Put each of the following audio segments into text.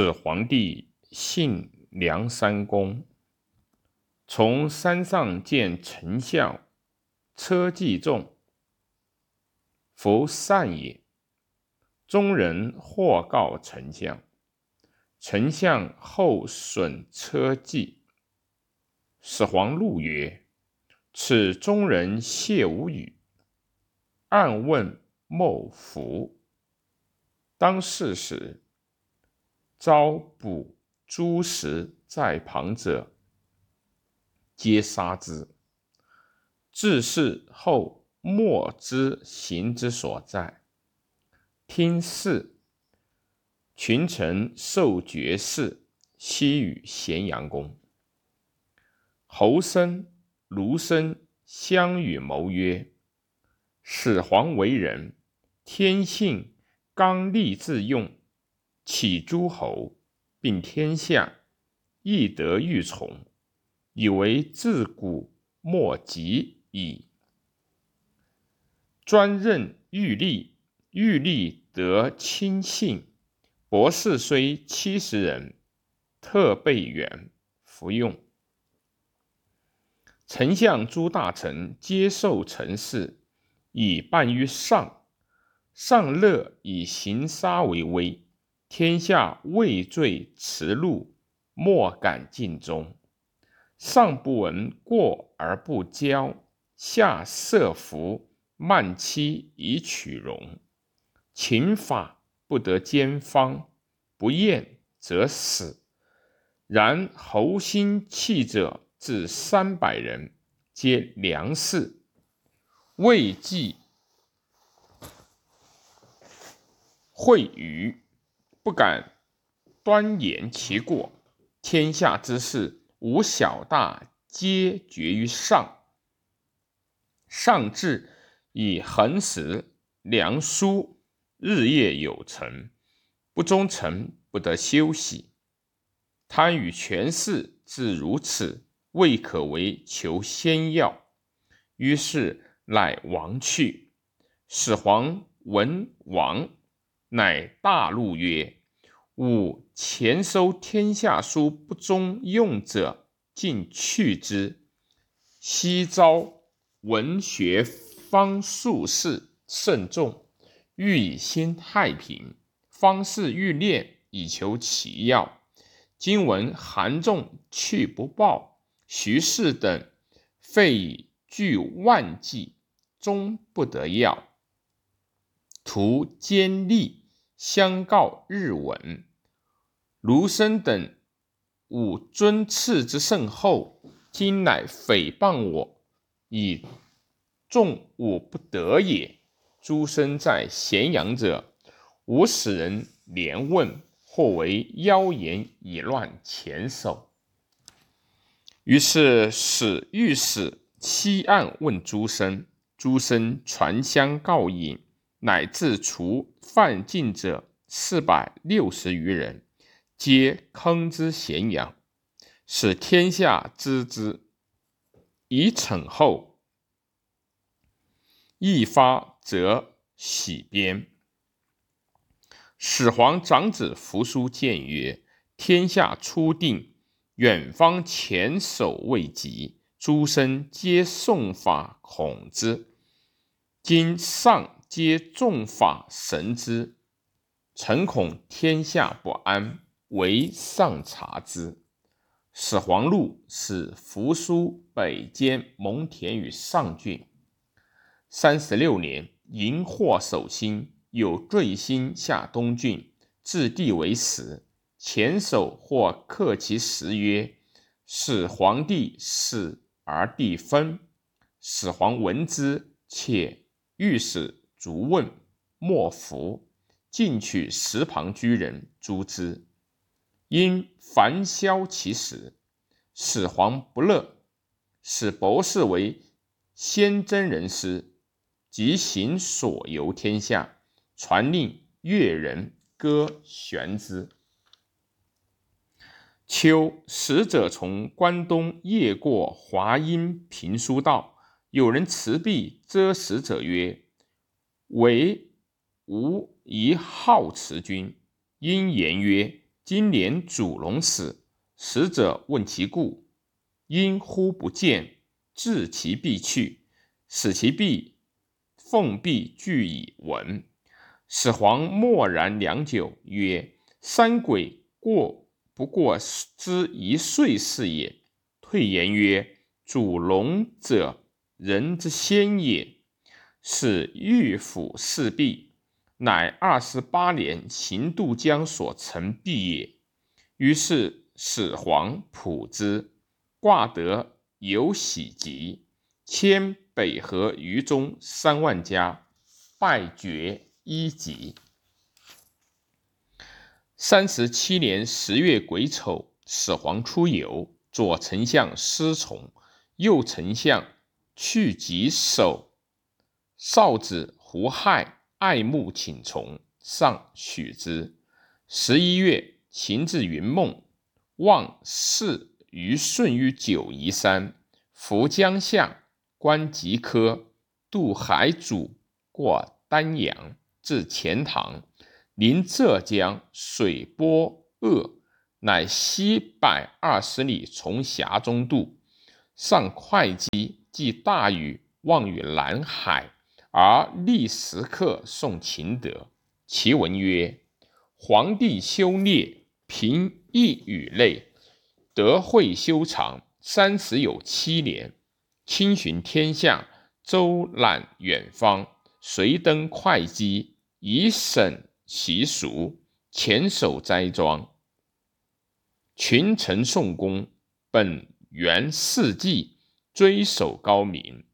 是皇帝信梁山公，从山上见丞相车骑重，弗善也。中人或告丞相，丞相后损车骑。始皇怒曰：“此中人谢无语。”暗问莫服。当世时。招捕诸食在旁者，皆杀之。至事后，莫知行之所在。听事，群臣受爵士，悉与咸阳宫。侯生、卢生相与谋曰：“始皇为人，天性刚戾自用。”启诸侯，并天下，亦得欲从，以为自古莫及矣。专任御吏，御吏得亲信，博士虽七十人，特备远服用。丞相诸大臣皆受臣事，以办于上。上乐以行杀为威。天下畏罪耻辱，莫敢尽忠。上不闻过而不骄，下设伏慢期以取容。秦法不得兼方，不验则死。然侯心弃者至三百人，皆良士，未计会于。不敢端言其过，天下之事无小大，皆决于上。上至以恒时良书，日夜有成，不忠臣不得休息。贪与权势至如此，未可为求仙药。于是乃亡去。始皇闻亡，乃大怒曰。五前收天下书不中用者，尽去之。昔招文学方术士甚众，欲以兴太平。方士欲练以求其要。今闻韩仲去不报，徐氏等费以聚万计，终不得要。徒奸利相告日稳。卢生等吾尊赐之甚厚，今乃诽谤我，以众我不得也。诸生在咸阳者，吾使人连问，或为妖言以乱前首。于是使御史欺案问诸生，诸生传相告引，乃至除犯禁者四百六十余人。皆坑之咸阳，使天下知之。以惩后，一发则喜鞭。始皇长子扶苏谏曰：“天下初定，远方前首未及，诸生皆诵法恐之。今上皆重法神之，臣恐天下不安。”为上察之，始皇怒，使扶苏北兼蒙恬与上郡。三十六年，荧惑守心，有坠星下东郡，置地为始。前守或克其时曰：“始皇帝死而地分。”始皇闻之，且御史逐问，莫服，尽取石旁居人诛之。因凡消其死，始皇不乐，使博士为先真人师，即行所游天下，传令越人歌旋之。秋，使者从关东夜过华阴平书道，有人持璧遮使者曰：“为吾一好持君。”因言曰。今年主龙死，使者问其故，因忽不见，至其必去，使其必奉璧具以闻。始皇默然良久，曰：“三鬼过不过之一岁是也。”退言曰：“主龙者，人之先也，是御府侍婢。”乃二十八年行渡江所成璧也。于是始皇卜之，卦得有喜吉，迁北河余中三万家，拜爵一级。三十七年十月癸丑，始皇出游，左丞相失从，右丞相去疾守，少子胡亥。爱慕请从，上许之。十一月，行至云梦，望事于顺于九夷山，扶江下，观吉科，渡海渚，过丹阳，至钱塘，临浙江，水波恶，乃西百二十里，从峡中渡，上会稽，即大禹，望于南海。而立时刻送秦德，其文曰：“皇帝修烈，平易与类，德惠修长，三十有七年。亲巡天下，周览远方，随登会稽，以审习俗，前守斋庄。群臣宋公，本元事迹，追守高明。”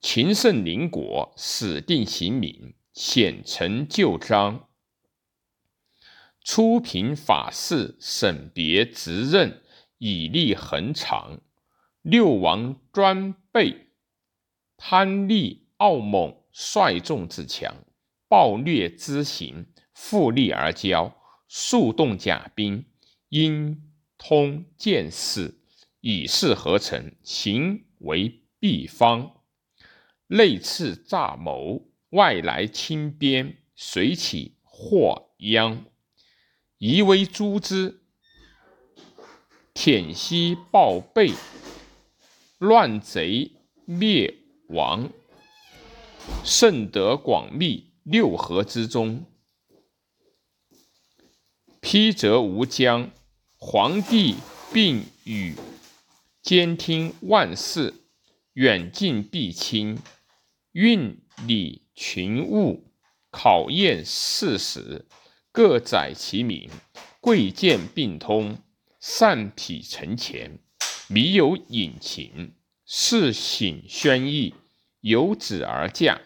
秦圣邻国，始定刑名，显成旧章。初平法事，审别职任，以立恒长。六王专备，贪利傲猛，率众自强，暴虐之行，复利而骄，速动甲兵，因通见事，以事合成，行为必方。内次诈谋，外来侵边，随起祸殃，夷为诛之。舔息暴备，乱贼灭亡，甚得广密六合之中。披泽无疆，皇帝并与监听万事，远近必亲。运理群物，考验事实，各载其名。贵贱并通，善匹陈前，迷有隐情，事醒宣义，由子而嫁，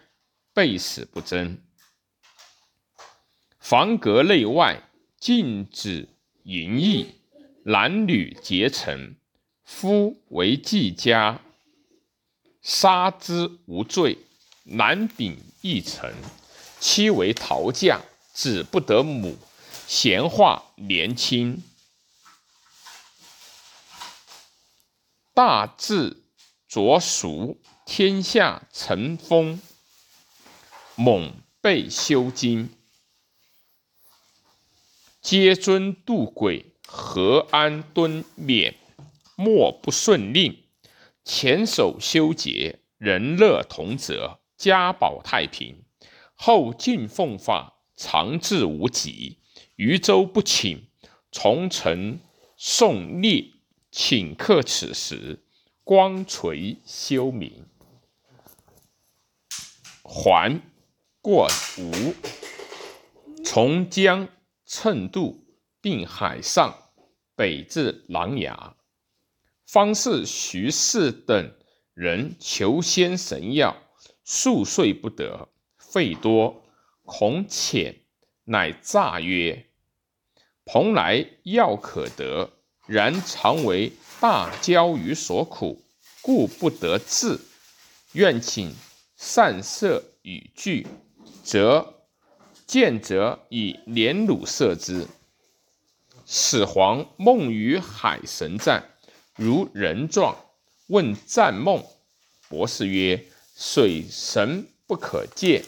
备死不争。房阁内外禁止淫逸，男女结成，夫为季家，杀之无罪。男秉一臣，妻为陶匠，子不得母。闲话年轻，大智卓熟，天下成风。猛被修经，皆尊度鬼。何安敦勉，莫不顺令。前手修节，人乐同泽。家保太平，后晋奉法，长治无极，余州不请，从臣宋烈，请客此时，光垂休明。还过吴，从江乘渡，并海上，北至琅琊。方士徐氏等人求仙神药。数岁不得，费多，恐浅，乃诈曰：“蓬莱药可得，然常为大焦鱼所苦，故不得治。愿请善射与具，则见则以连弩射之。”始皇梦与海神战，如人状，问战梦，博士曰。水神不可见，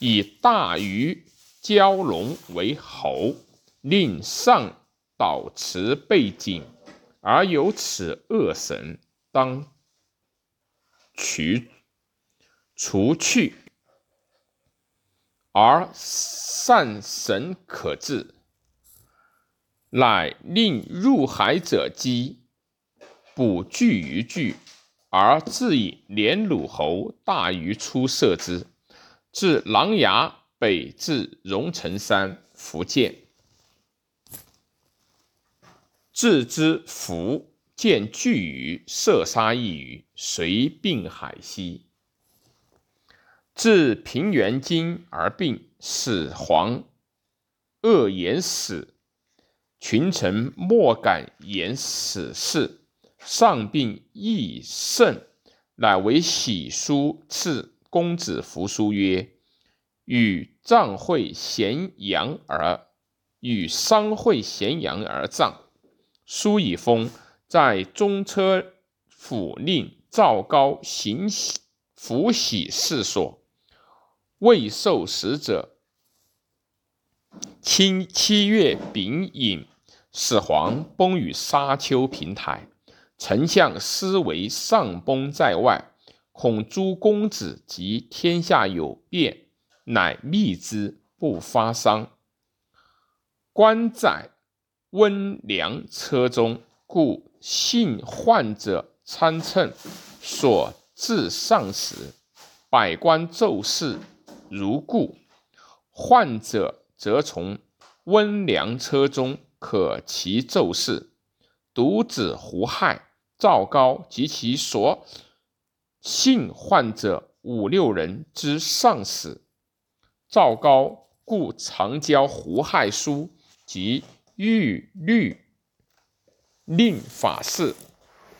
以大鱼蛟龙为侯，令上导持背景，而有此恶神，当除除去，而善神可治。乃令入海者饥，捕巨于巨，而自以连鲁侯大鱼出射之，至琅琊北至荣成山，福建。置之福，见巨鱼，射杀一鱼，随并海西。至平原津而病，始皇恶言死。群臣莫敢言死事，上病益甚，乃为喜书赐公子扶苏曰：“与葬会咸阳而与丧会咸阳而葬。”书以封，在中车府令赵高行喜福喜事所，未受死者。七七月丙寅，始皇崩于沙丘平台，丞相思为上崩在外，恐诸公子及天下有变，乃密之，不发丧。官在温凉车中，故幸患者参乘，所至上时，百官奏事如故。患者。则从温凉车中可其奏事，独子胡亥、赵高及其所幸患者五六人之上死。赵高故常教胡亥书及御律令法事，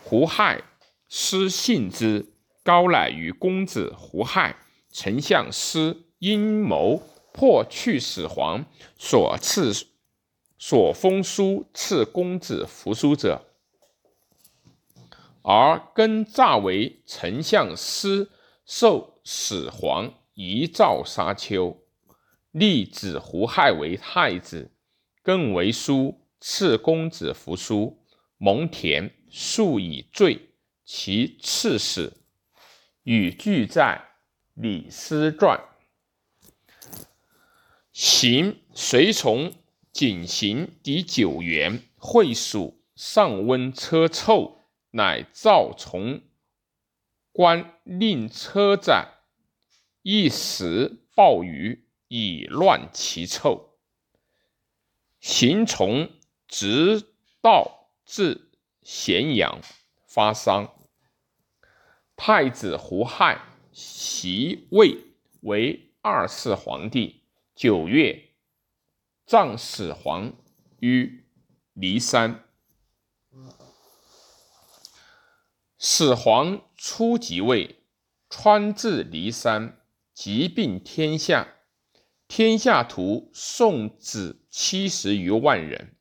胡亥失信之，高乃与公子胡亥、丞相师阴谋。破去始皇所赐所封书赐公子扶苏者，而更诈为丞相师受始皇遗诏沙丘，立子胡亥为太子，更为书赐公子扶苏。蒙恬数以罪，其赐死，语俱在《李斯传》。行随从景行抵九原，会蜀上温车臭，乃召从官令车载一时暴雨，以乱其臭。行从直道至咸阳，发丧。太子胡亥袭位为二世皇帝。九月，葬始皇于骊山。始皇初即位，川至骊山，疾病天下，天下徒送子七十余万人。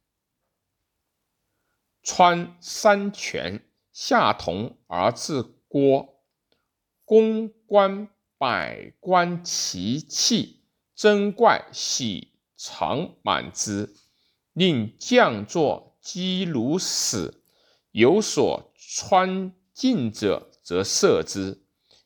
川山泉，下同而治郭，公关百官齐器。珍怪喜常满之，令将作积如死，有所穿近者，则射之。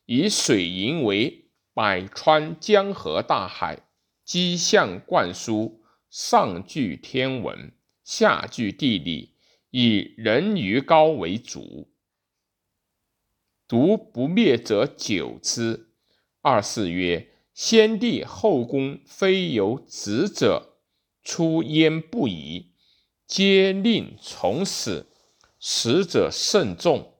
以水银为百川江河大海，积象灌输，上具天文，下具地理，以人鱼高为主。独不灭者久之。二是曰。先帝后宫非有子者，出焉不疑，皆令从死。死者甚众，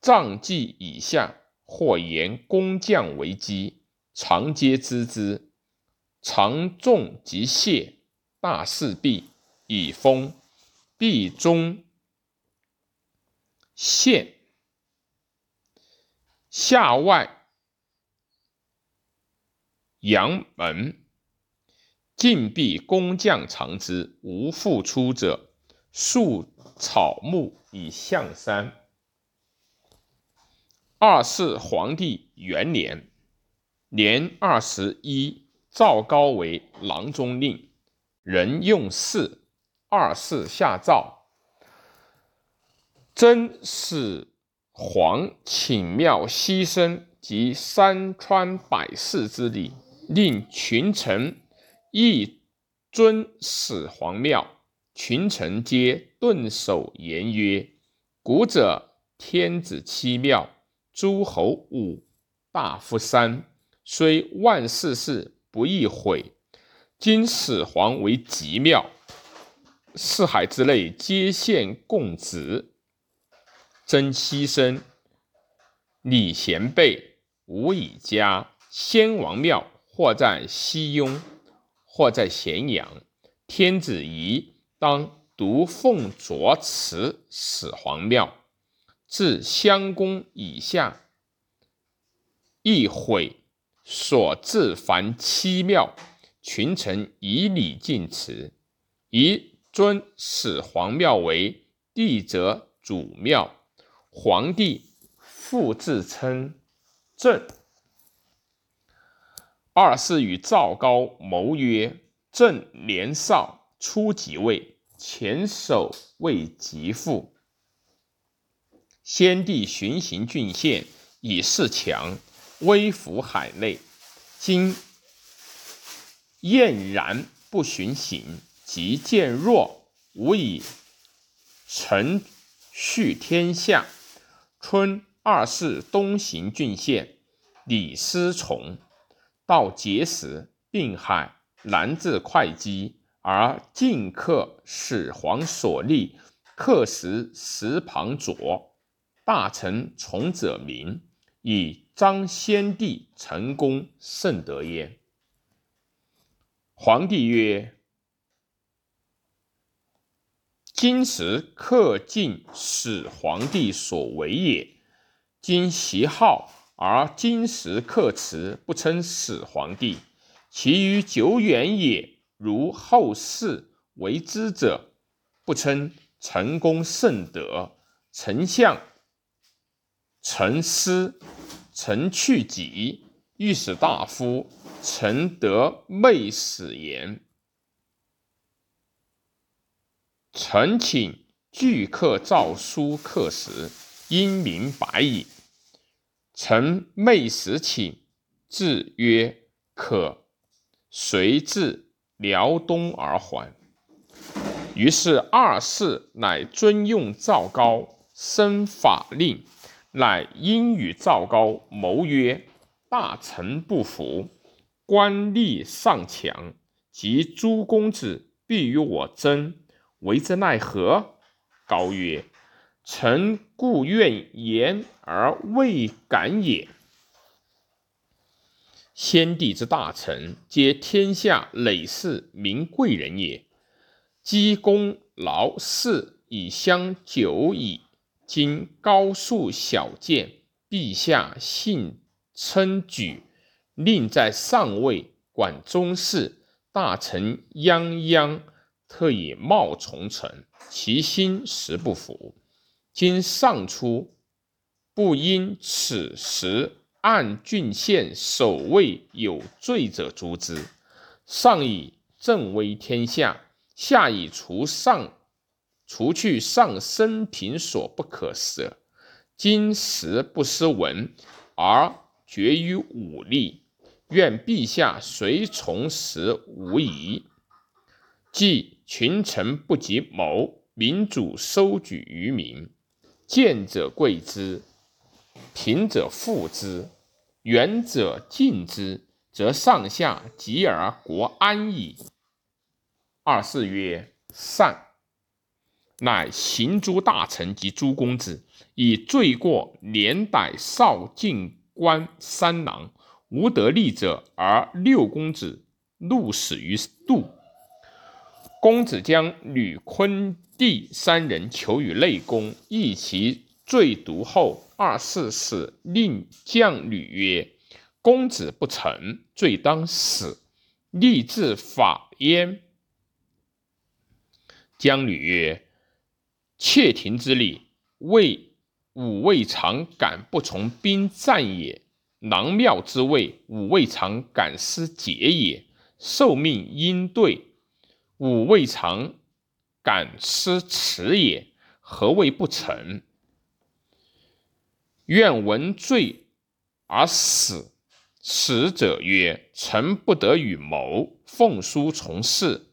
葬祭以下，或言工匠为基，常皆知之。常众即谢，大事毕，以封毕中县下外。阳门禁闭工匠藏之，无复出者。树草木以向山。二世皇帝元年，年二十一，赵高为郎中令，人用事。二世下诏，真始皇请庙牺牲及山川百世之礼，令群臣亦尊始皇庙。群臣皆顿首言曰：“古者天子七庙，诸侯五，大夫三，虽万世事不易毁。今始皇为极庙。”四海之内皆献贡子，真牺牲。礼贤备，无以加。先王庙或在西雍，或在咸阳。天子仪当独奉卓祠始皇庙，至襄公以下，亦毁所自凡七庙。群臣以礼敬祠，以。尊始皇庙为帝者主庙，皇帝复自称正。二是与赵高谋曰：“正年少，初即位，前首为极父。先帝巡行郡县，以示强，威服海内。今晏然不巡行。”即见弱，无以成续天下。春二世东行郡县，李思崇到碣石，并海，南至会稽，而进克始皇所立，刻石石旁左。大臣从者明，以彰先帝成功甚德焉。皇帝曰。今时克尽始皇帝所为也。今袭号而今时克辞，不称始皇帝，其余久远也。如后世为之者，不称成功圣德。丞相、臣思臣去疾、御史大夫，臣得昧史言。臣请具刻诏书刻石，应明白矣。臣昧时请，至曰可，随至辽东而还。于是二世乃尊用赵高，生法令，乃因与赵高谋曰：大臣不服，官吏尚强，及诸公子必与我争。为之奈何？高曰：“臣故愿言而未敢也。先帝之大臣，皆天下累世名贵人也，积功劳事以相久矣。今高素小贱，陛下信称举，令在上位，管中事，大臣泱泱。”特以冒从臣，其心实不服。今上出，不因此时按郡县守卫有罪者诛之。上以正威天下，下以除上除去上生平所不可舍。今时不思文，而决于武力，愿陛下随从时无疑。即。群臣不及谋，民主收举于民。见者贵之，贫者富之，远者近之，则上下及而国安矣。二是曰善，乃行诸大臣及诸公子，以罪过连逮少进官三郎，无得利者，而六公子怒死于杜。公子将吕坤弟三人求于内宫，议其罪毒后。二世使令将吕曰：“公子不臣，罪当死，立志法焉。”将吕曰：“窃庭之礼，为武未尝敢不从兵战也；郎庙之位，武未尝敢失节也。受命应对。”吾未尝敢失迟也，何谓不成？愿闻罪而死。使者曰：“臣不得与谋。奉书从事。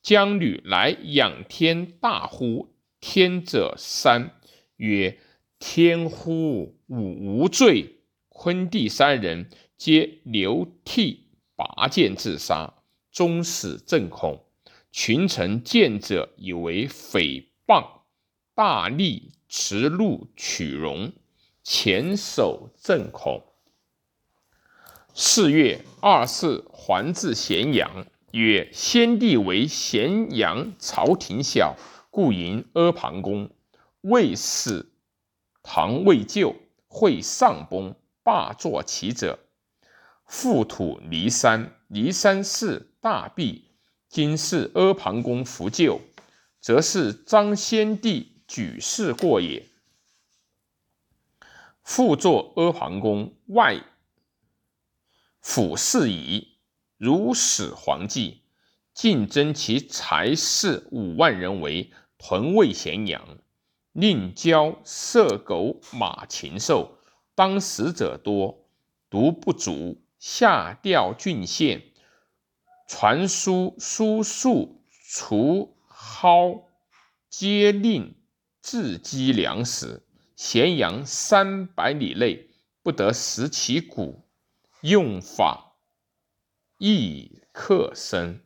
将女来仰天大呼：‘天者三！’曰：‘天乎！吾无罪。’昆弟三人皆流涕拔剑自杀，终死震恐。群臣见者以为诽谤，大力持怒取容，前守震恐。”四月二四还至咸阳，曰：“先帝为咸阳朝廷小，故迎阿房宫。未使唐未就，会上崩，罢坐其者。复土骊山，骊山寺大毕。今是阿房宫复旧，则是张先帝举世过也。复作阿房宫外。”俯视矣，如始皇帝，尽征其才士五万人为屯卫咸阳，令交射狗马禽兽，当食者多，独不足。下调郡县，传书书数除蒿，皆令自积粮食。咸阳三百里内，不得食其谷。用法亦克深。